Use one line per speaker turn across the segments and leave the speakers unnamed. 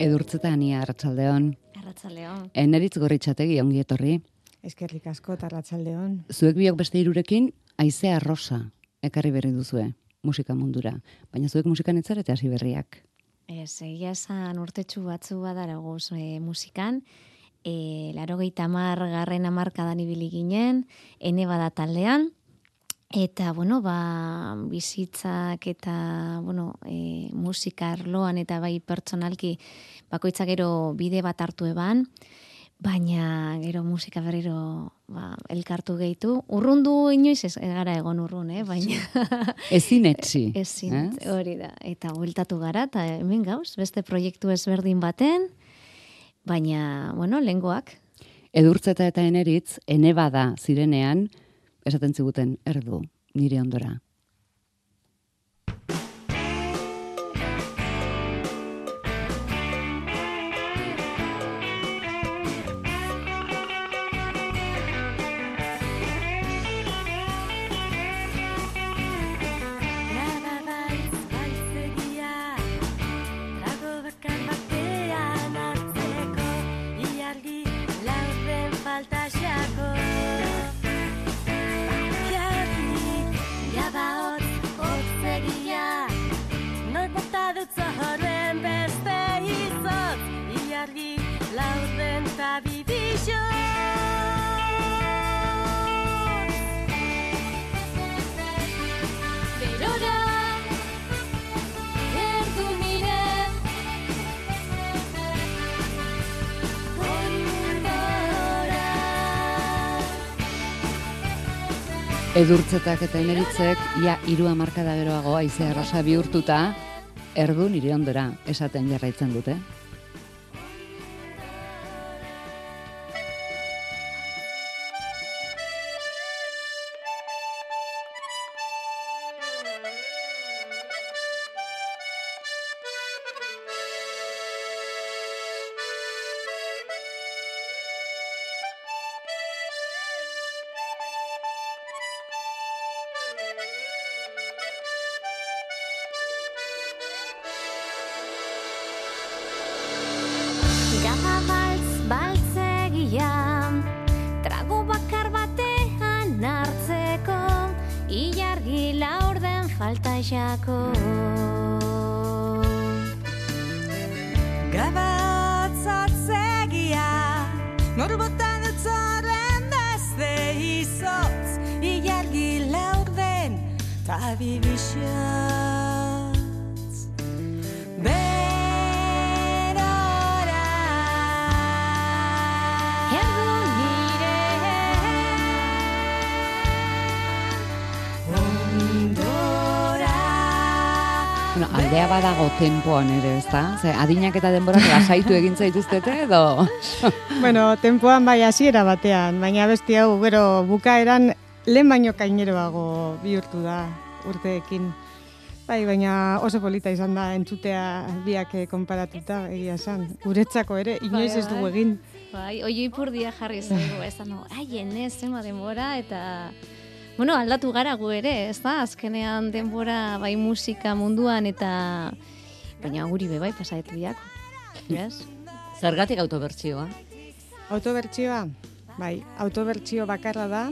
Edurtzeta ania arratsaldeon.
Arratsaldeon.
Eneritz gorritxategi ongi etorri.
Eskerrik asko tarratsaldeon.
Zuek biok beste irurekin, aizea rosa ekarri berri duzue musika mundura. Baina zuek musikan etzarete hasi berriak.
Ez, egia esan urtetxu batzu badaragoz e, musikan, e, laro tamar garren amarkadan ibili ginen, ene bada taldean, eta, bueno, ba, bizitzak eta, bueno, e, musika arloan eta bai pertsonalki bakoitzak gero bide bat hartu eban, baina gero musika berriro ba, elkartu gehitu. Urrundu inoiz ez gara egon urrun, eh? baina...
Ezin etzi.
Ezin, eh? hori da. Eta bueltatu gara, eta hemen gauz, beste proiektu ezberdin baten, baina, bueno, lengoak.
Edurtzeta eta eneritz, ene bada zirenean, esaten ziguten erdu, nire ondora. Edurtzetak eta emeritzek, ia iru amarkada geroago aizea rosa bihurtuta, erdu nire ondora esaten jarraitzen dute.
Gaza
baltz baltzegia
Trago bakar batean
hartzeko Ilargi laurden falta jako. Gabatz segia Norbotan etzoren beste izo aldea badago tempoan ere, ez da? Ze, adinak eta denborak lasaitu egin zaituztete edo?
bueno, tempoan bai hasiera batean, baina besti hau, gero, bukaeran lehen baino kaineroago bihurtu da urteekin. Bai, baina oso polita izan da entzutea biak konparatuta egia esan. Guretzako ere, inoiz ez dugu bai. egin.
Bai, oi ipurdia jarri zaigu, ez da, no, aien ez, zema denbora, eta bueno, aldatu gara gu ere, ez da? Azkenean denbora bai musika munduan eta baina guri be bai pasaetu biak. Yes?
Zergatik autobertsioa?
Autobertsioa? Bai, autobertsio bakarra da.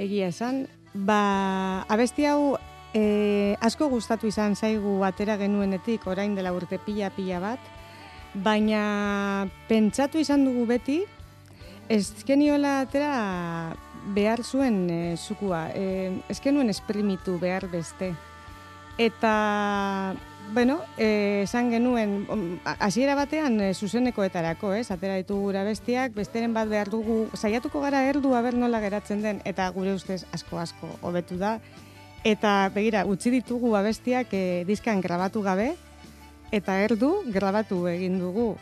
Egia esan, ba, abesti hau e, asko gustatu izan zaigu atera genuenetik orain dela urte pila pila bat, baina pentsatu izan dugu beti, ezkeniola atera behar zuen e, zukua, e, ezken nuen esprimitu behar beste. Eta, bueno, e, esan genuen, hasiera batean e, zuzenekoetarako, ez? Atera ditu gura bestiak, besteren bat behar dugu, saiatuko gara erdu aber nola geratzen den, eta gure ustez asko-asko hobetu da. Eta, begira, utzi ditugu abestiak e, diskan grabatu gabe, eta erdu grabatu egin dugu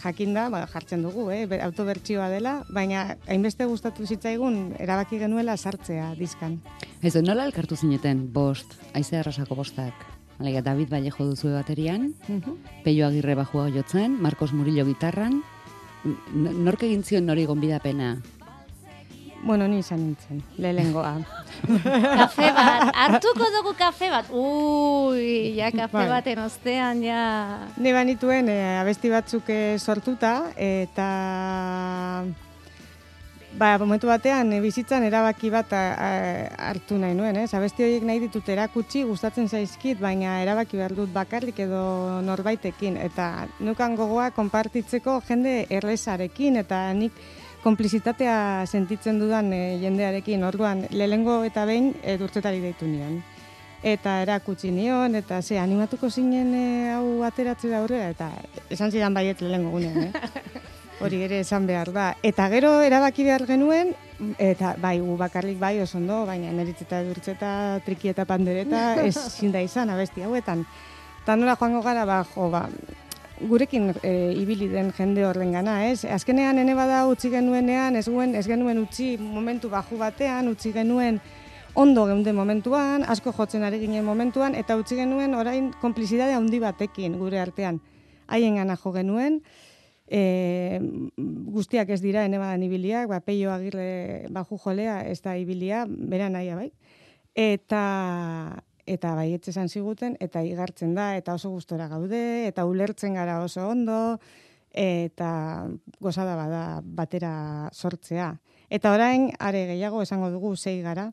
jakinda, ba, jartzen dugu, eh, autobertsioa dela, baina hainbeste gustatu zitzaigun erabaki genuela sartzea diskan.
Ez, nola elkartu zineten bost, aize arrasako bostak? Alega, David Vallejo duzu baterian, uh Peio Agirre bajua jotzen, Marcos Murillo gitarran, nork egin zion nori gonbidapena?
bueno, ni izan nintzen, lehengoa.
kafe bat, hartuko dugu kafe bat. Ui, ja kafe
Bai.
baten ostean, ja...
Ni banituen e, abesti batzuk eh, sortuta, eta ba, momentu batean e, bizitzan erabaki bat a, a, hartu nahi nuen, ez? Abesti horiek nahi ditut erakutsi, gustatzen zaizkit, baina erabaki behar dut bakarrik edo norbaitekin. Eta nukan gogoa konpartitzeko jende erlezarekin, eta nik konplizitatea sentitzen dudan e, jendearekin. Orduan, lehengo eta behin e, durtzetari deitu nion eta erakutsi nion, eta ze animatuko zinen e, hau ateratzera aurrera, eta esan zidan baiet lehengo gunean, eh? Hori ere esan behar da. Eta gero erabaki behar genuen, eta bai, gu bakarrik bai oso ondo, baina neritz eta durtzeta, triki eta pandereta, ez zinda izan abesti hauetan. Eta nola joango gara, ba, jo, ba, gurekin e, ibili den jende horren gana, ez? Azkenean ene bada utzi genuenean, ez, guen, ez genuen utzi momentu baju batean, utzi genuen ondo geunden momentuan, asko jotzen ari ginen momentuan, eta utzi genuen orain konplizidade handi batekin gure artean. Haien gana jo genuen, e, guztiak ez dira, ene badan ibiliak, ba, peio agirre baju jolea, ez da ibilia, bera nahia bai. Eta, eta bai esan ziguten, eta igartzen da, eta oso gustora gaude, eta ulertzen gara oso ondo, eta gozada bada batera sortzea. Eta orain, are gehiago esango dugu sei gara,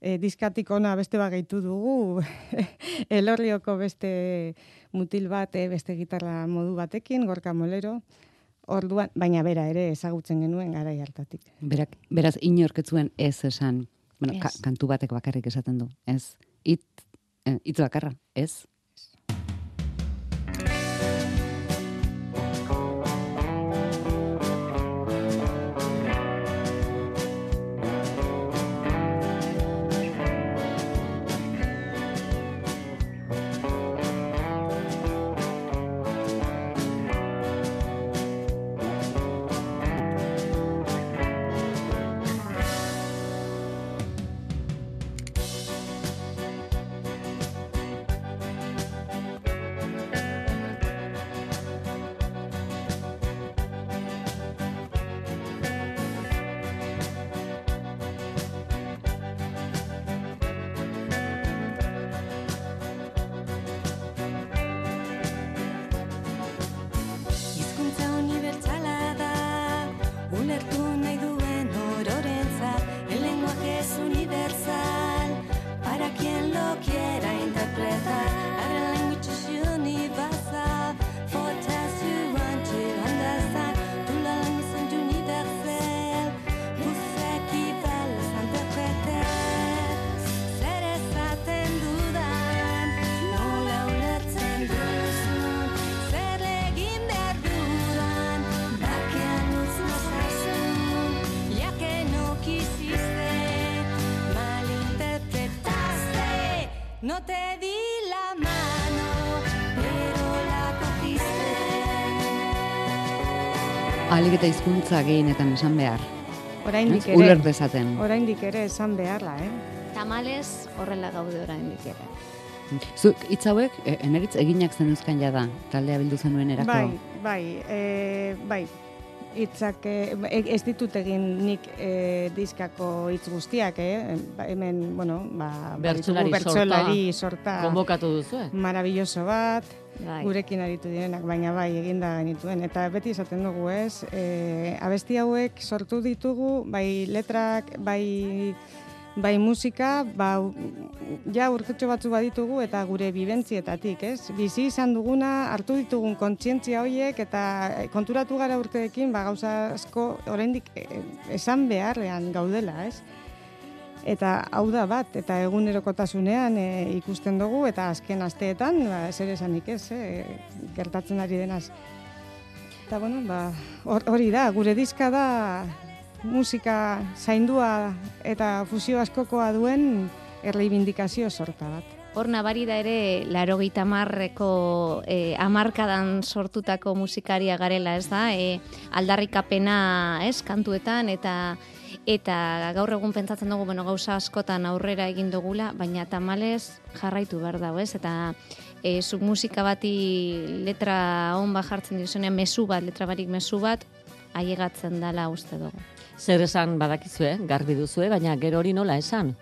e, diskatik ona beste bat gehitu dugu, elorrioko beste mutil bat, e, beste gitarra modu batekin, gorka molero, orduan, baina bera ere ezagutzen genuen garai hartatik.
Berak, beraz, inorketzuen ez esan, bueno, ka, kantu batek bakarrik esaten du, ez? It, eh, itz bakarra, ez? Alik eta hizkuntza gehienetan esan behar.
Oraindik ere,
Uler dezaten.
oraindik ere esan beharla, eh?
Tamales horrela gaude oraindik ere.
Zuk hitz hauek, e, eneritz eginak zenuzkan jada, taldea bildu zenuen erako.
Bai, bai, e, bai. Itzak, e, ez ditut egin nik e, diskako hitz guztiak, eh? Ba, hemen, bueno, ba,
Bertsolari
baditugu bertsolari sorta
Konbokatu duzu, eh?
maravilloso bat,
Bai.
gurekin aritu direnak, baina bai, eginda genituen. Eta beti esaten dugu, ez, e, abesti hauek sortu ditugu, bai letrak, bai, bai musika, ba, ja urtetxo batzu baditugu eta gure bibentzietatik, ez? Bizi izan duguna, hartu ditugun kontzientzia horiek eta konturatu gara urteekin, ba, gauza asko oraindik e, esan beharrean gaudela, ez? Eta hau da bat, eta egunerokotasunean e, ikusten dugu, eta azken asteetan, ba, zer esanik ez, e, gertatzen ari denaz. Eta bueno, ba, hor- hori da, gure diska da musika zaindua eta fusio askokoa duen erreibindikazio sorta bat.
Hor nabari da ere, laro marreko e, amarkadan sortutako musikaria garela, ez da? E, aldarrikapena, ez, kantuetan, eta eta gaur egun pentsatzen dugu, bueno, gauza askotan aurrera egin dugula, baina tamalez jarraitu behar dago, ez? Eta e, zuk musika bati letra on bat jartzen dizunean, mezu bat, letra barik mezu bat, ailegatzen dala uste dugu.
Zer esan badakizue, garbi duzue, baina gero hori nola esan?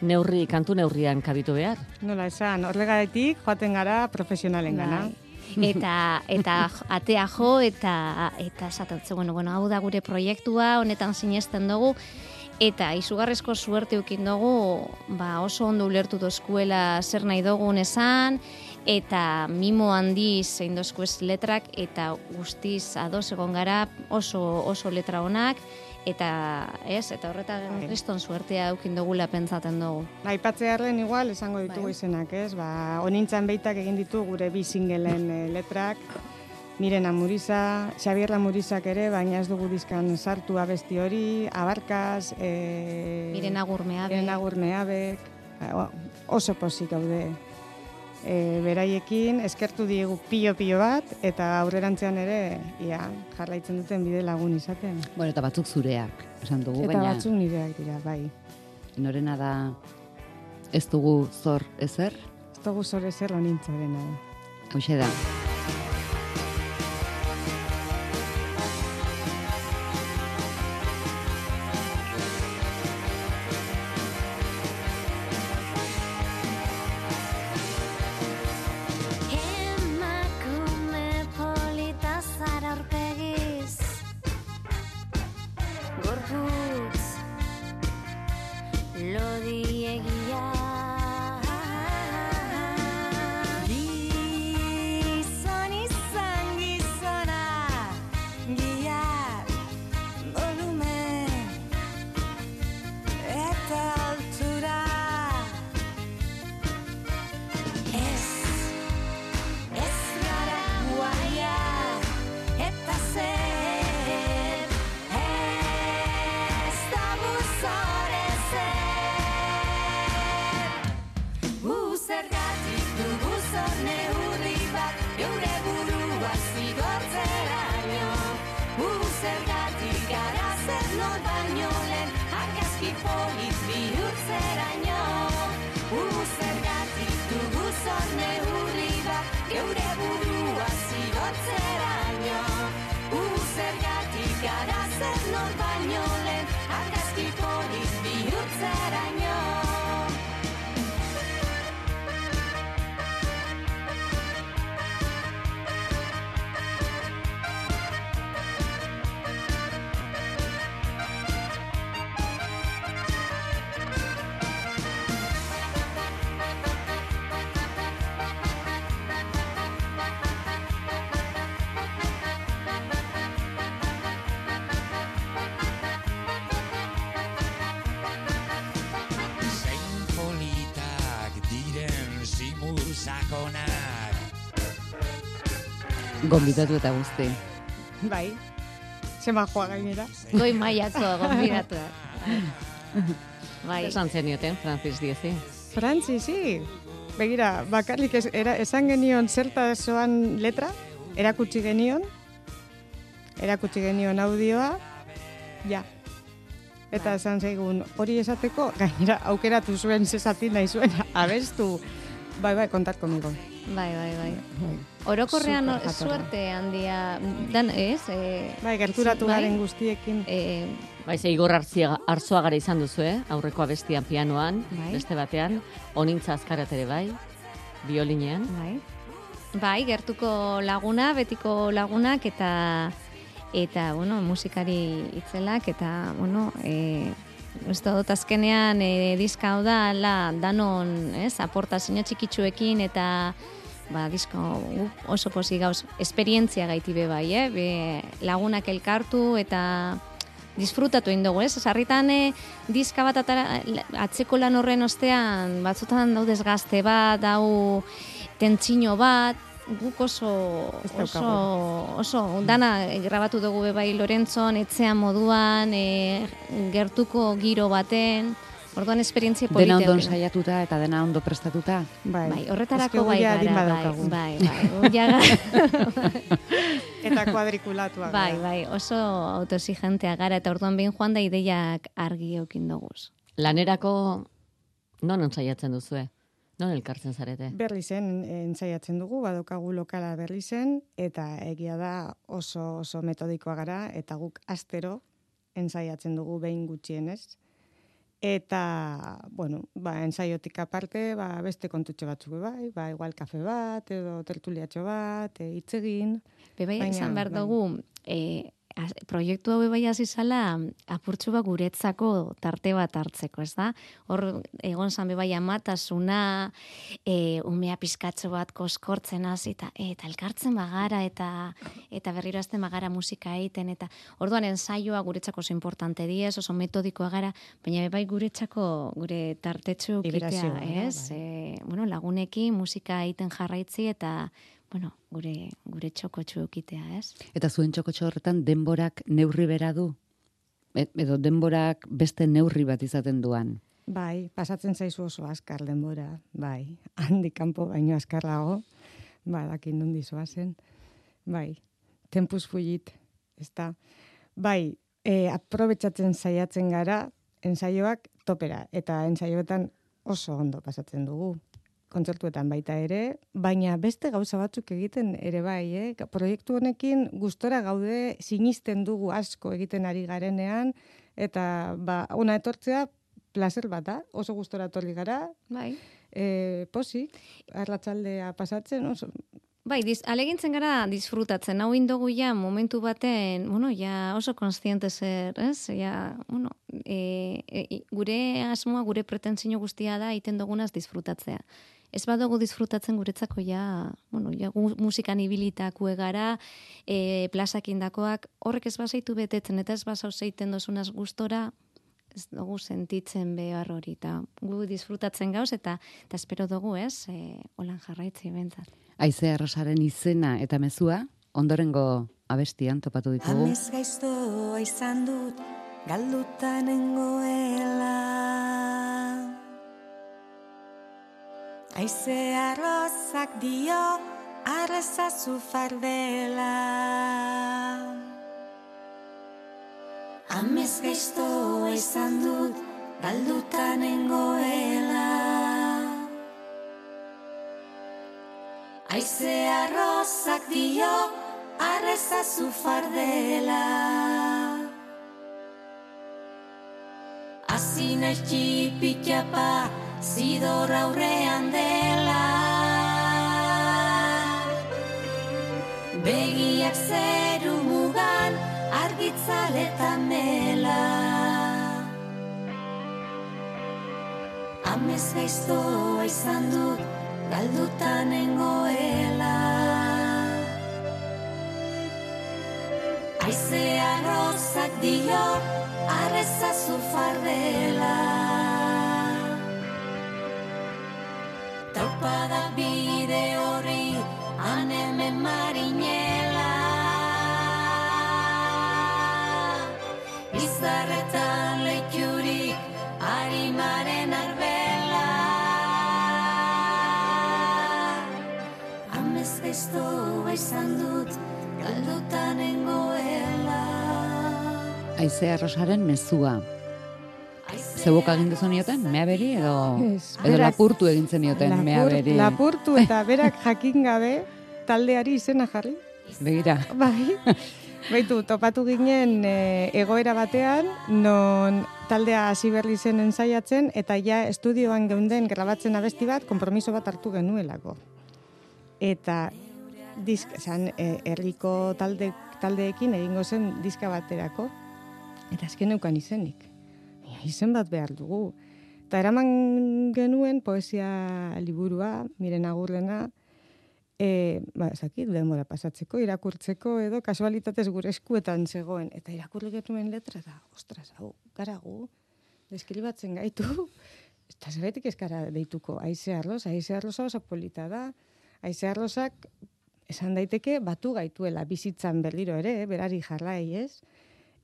Neurri, kantu neurrian kabitu behar.
Nola esan, horregatik joaten gara profesionalen gana.
Bai. Eta eta atea jo eta eta esaten zu, bueno, bueno, hau da gure proiektua, honetan sinesten dugu eta izugarrezko suerte eukin dugu, ba oso ondo ulertu dozkuela zer nahi dugun esan eta mimo handiz zein dozkuez letrak eta guztiz ados egon gara oso oso letra onak eta ez, eta horretan kriston suertea eukin dugula pentsaten dugu.
Aipatzearen igual esango ditugu
Bai.
izenak, ez? Ba, honintzan beitak egin ditu gure bi singelen eh, letrak, Miren Amuriza, Xabier Amurizak ere, baina ez dugu dizkan sartu abesti hori, Abarkaz, e,
Miren agurmea
Miren Agurmeabek, ba, oso pozik gaude e, beraiekin, eskertu diegu pilo-pilo bat, eta aurrerantzean ere, ia, jarraitzen duten bide lagun izaten.
Bueno, eta batzuk zureak, esan dugu,
Eta
baina
batzuk nireak dira, bai.
norena da ez dugu zor ezer,
Ez dugu zore zer honintzarena.
hauxe da. Gonbidatu eta guzti.
Bai, zema joa gainera.
Goi mailako gonbidatua. Bai.
Esan zenioten, Francis Diezi.
Frantzi, sí. Begira, bakarrik ez, era, esan genion zertazoan letra, erakutsi genion, erakutsi genion audioa, ja. Eta esan zaigun, hori esateko, gainera, aukeratu zuen zezati nahi zuen, abestu. Bai, bai, kontat komigo.
Bai, bai, bai. Orokorrean
Super jatorra.
suerte handia dan ez? E,
Bai, gerturatu
bai?
garen guztiekin.
E,
Bai, ze Igor Artzia- Arzuagara izan duzu, eh? Aurreko abestian pianoan,
Bai.
beste batean, onintza azkarat ere bai, biolinean.
bai. Bai, gertuko laguna, betiko lagunak eta eta bueno, musikari itzelak eta bueno, e, Uste dut azkenean e, diska hau da la danon, ez, aportazio txikitsuekin eta ba, disko oso posi gauz, esperientzia gaiti be bai, eh? Be, lagunak elkartu eta disfrutatu egin dugu, ez? Sarritan e, diska bat atara, atzeko lan horren ostean batzutan daudez gazte bat, dau tentsino bat, guk oso, oso, oso, dana grabatu dugu be bai Lorentzon, etxean moduan, e, gertuko giro baten, orduan esperientzia polite.
Dena ondo
eduki.
ensaiatuta eta dena ondo prestatuta.
Bai,
Bai, horretarako bai gara, bai,
badaukagu.
bai, bai, gu ja ga-
Eta kuadrikulatuak.
bai,
gara.
bai, oso autoexigentea gara, eta orduan behin joan da ideiak argi eukin doguz.
Lanerako non ensaiatzen duzue? Non elkartzen zarete?
Berri zen ensaiatzen dugu, badokagu lokala berri zen, eta egia da oso oso metodikoa gara, eta guk astero ensaiatzen dugu behin gutxienez. Eta, bueno, ba, ensaiotik aparte, ba, beste kontutxo batzuk bai, ba, igual kafe bat, edo tertuliatxo bat, e, hitz egin.
Bebai, esan behar
bai.
dugu, e, proiektu hau bai hasi zala apurtxu bat guretzako tarte bat hartzeko, ez da? Hor egon zan bebai amatasuna, e, umea pizkatxo bat koskortzen hasi eta eta elkartzen bagara eta eta berriro azten bagara musika egiten eta orduan ensaioa guretzako oso importante diez, oso metodikoa gara, baina bebai guretzako gure tartetxu kitea, ez?
bai.
E, bueno, lagunekin musika egiten jarraitzi eta bueno, gure gure txokotxu ekitea, ez?
Eta zuen txokotxo horretan denborak neurri bera du? E- Edo denborak beste neurri bat izaten duan?
Bai, pasatzen zaizu oso askar denbora, bai. Handi kanpo baino askarrago, ba, dakin nondi zoazen. Bai, tempus fugit, ez da. Bai, e, aprobetsatzen saiatzen gara, ensaioak topera, eta ensaioetan oso ondo pasatzen dugu. Kontzertuetan baita ere, baina beste gauza batzuk egiten ere bai, eh? Proiektu honekin gustora gaude sinisten dugu asko egiten ari garenean, eta ba, ona etortzea placer bat da, oso gustora etorri gara,
Bai.
e, posik, arratsaldea pasatzen, oso,
Bai, diz, alegintzen gara disfrutatzen. Hau indogu ja momentu baten, bueno, ja oso konstiente zer, ez? Ja, bueno, e, e, gure asmoa, gure pretensio guztia da iten dugunaz disfrutatzea. Ez badugu disfrutatzen guretzako ja, bueno, ja musikan ibilitakue gara, e, plazak indakoak, horrek ez bazaitu betetzen, eta ez bazau zeiten dozunaz gustora, ez dugu sentitzen behar hori, eta gu disfrutatzen gauz, eta, eta espero dugu, ez, e, holan jarraitzi bentzat.
Aizea Rosaren izena eta mezua, ondorengo abestian topatu ditugu.
Amez gaiztoa izan dut, galduta nengoela. Aize arrozak dio, arrezazu fardela. Amez gaiztoa izan dut, galduta nengoela. Aize arrozak dio, arrezazu fardela. Asi naiz txipitxapa, zidor aurrean dela. Begiak zeru mugan, argitzaletan mela. Amez gaiztoa izan dut, galduta nengoela. Aize arrozak dio, arrezazu fardela. Taupada bide horri, anemen marinela. Izarretan leitxurik, arimaren arbela. Amez gaiztoa izan dut, galduta nengoela.
Aizea Rosaren mezua. Zebok egin duzu nioten, mea beri, edo,
Ez,
edo
berak-
lapurtu egin zenioten, mea
lapur-
beri.
lapurtu eta berak jakin gabe taldeari izena jarri.
Begira,
Bai. Baitu, topatu ginen e, egoera batean, non taldea hasi berri zen ensaiatzen, eta ja estudioan geunden grabatzen abesti bat, konpromiso bat hartu genuelako. Eta disk, esan, e, herriko talde, taldeekin egingo zen diska baterako, eta azken neukan izenik. Izen bat behar dugu. Eta eraman genuen poesia liburua, miren agurrena, e, ba, ez dakit, denbora pasatzeko, irakurtzeko, edo kasualitatez gure eskuetan zegoen. Eta irakurri genuen letra da, ostras, hau, gara gu, deskribatzen gaitu, eta zergatik ez gara deituko, aize arroz, aize arroza oso polita da, aize arrozak, esan daiteke, batu gaituela bizitzan berriro ere, eh, berari jarrai, ez?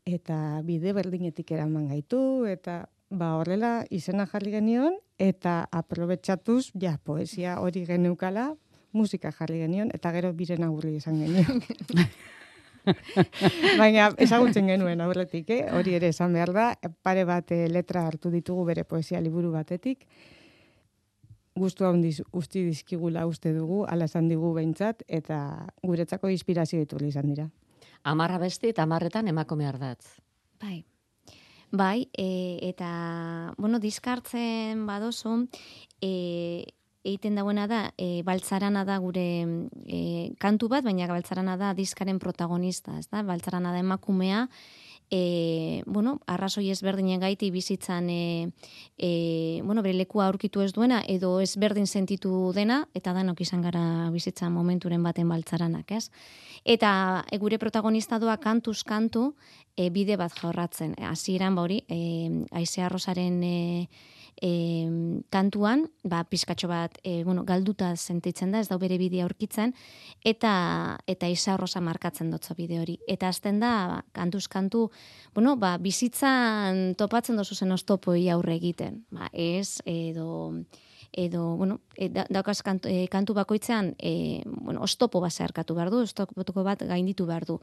Eta bide berdinetik eraman gaitu, eta ba horrela izena jarri genion, eta aprobetxatuz, ja, poesia hori geneukala, musika jarri genion, eta gero biren agurri esan genion. Baina ezagutzen genuen aurretik, eh? hori ere esan behar da, pare bat eh, letra hartu ditugu bere poesia liburu batetik. gustu handiz usti dizkigula uste dugu, ala esan digu behintzat, eta guretzako inspirazio ditu izan dira.
Amarra besti eta amarretan emakume ardatz.
Bai. Bai, e, eta, bueno, diskartzen badozu, e, egiten dauena da, e, baltzarana da gure e, kantu bat, baina baltzarana da diskaren protagonista, ez da? Baltzarana da emakumea, e, bueno, arrazoi ezberdinen gaiti bizitzan e, e, bueno, bere lekua aurkitu ez duena edo ezberdin sentitu dena eta danok izan gara bizitzan momenturen baten baltzaranak, ez? Eta e, gure protagonista doa kantuz kantu e, bide bat jorratzen. Hasieran ba hori, e, Aizea Rosaren e, e, kantuan, ba, pizkatxo bat, e, bueno, galduta sentitzen da, ez da bere bidea aurkitzen, eta eta isa rosa markatzen dotzo bide hori. Eta azten da, ba, kantuz kantu, bueno, ba, bizitzan topatzen dozu zen oztopoi aurre egiten. Ba, ez, edo edo, bueno, e, da, daukaz kantu, e, kantu bakoitzean, e, bueno, ostopo bat zeharkatu behar du, ostopo bat gainditu behar du.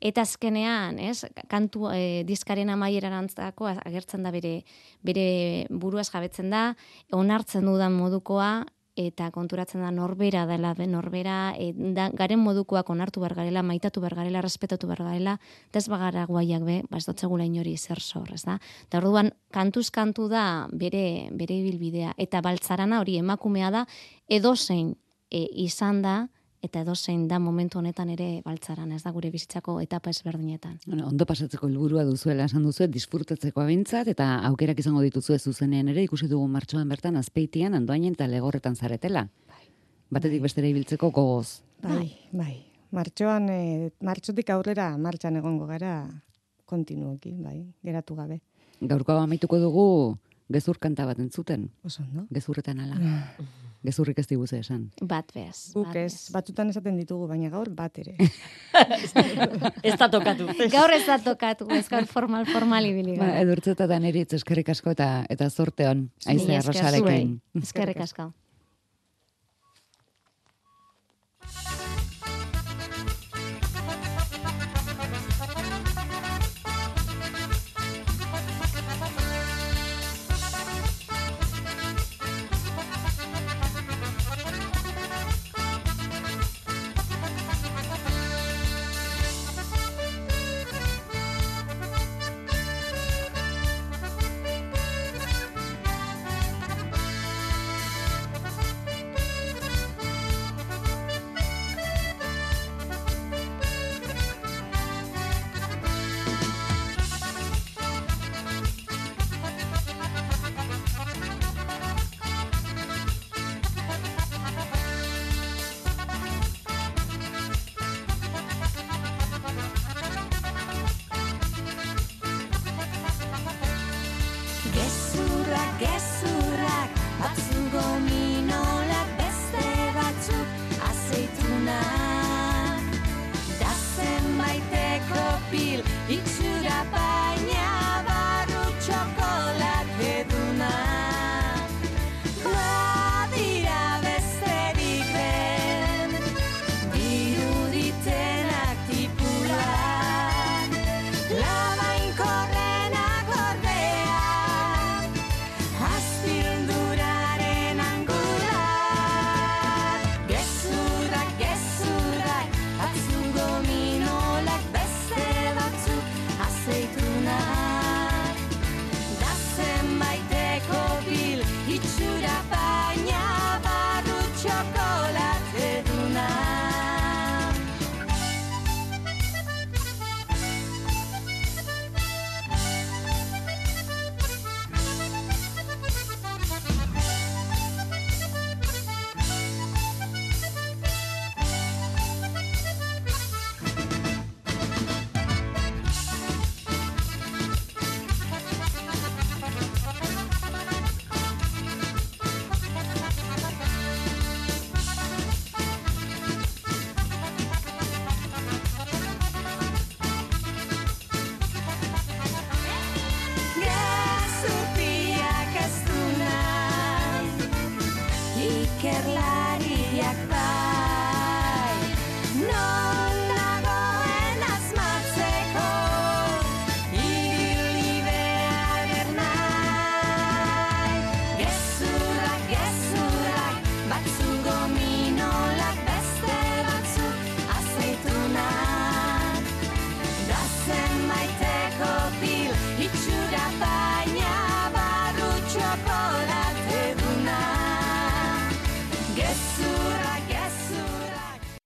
Eta azkenean, ez, kantu e, diskaren amaierantzako agertzen da bere, bere buruaz jabetzen da, onartzen dudan modukoa, eta konturatzen da norbera dela, be, norbera, e, da, garen modukoak onartu bar garela, maitatu bar garela, respetatu bar garela, eta ez bagara guaiak be, ba ez dotzegula inori zer zor, ez da? Eta orduan, kantuz kantu da bere, bere ibilbidea, eta baltzarana hori emakumea da, edozein e, izan da, eta edozein da momentu honetan ere baltzaran, ez da gure bizitzako etapa ezberdinetan.
Bueno, ondo pasatzeko helburua duzuela esan duzu, disfrutatzeko abintzat, eta aukerak izango dituzu zuzenean ere, ikusi dugu martxoan bertan, azpeitian, andoainen eta legorretan zaretela. Batetik bestera ibiltzeko gogoz.
Bai, bai. Martxoan, e, martxotik aurrera martxan egongo gara kontinuoki, bai, geratu gabe.
Gaurko amaituko dugu gezur kanta bat entzuten.
Oso, no?
Gezurretan ala. Gezurrik ez diguze esan.
Bat bez.
Guk ez, batzutan esaten ditugu, baina gaur bat ere.
Ez da tokatu.
Gaur ez da tokatu, ez gaur formal, formal ibili
Ba, edurtzeta da neritz eskerrik asko eta eta zorte hon. Aizea Rosarekin.
Eskerrik asko.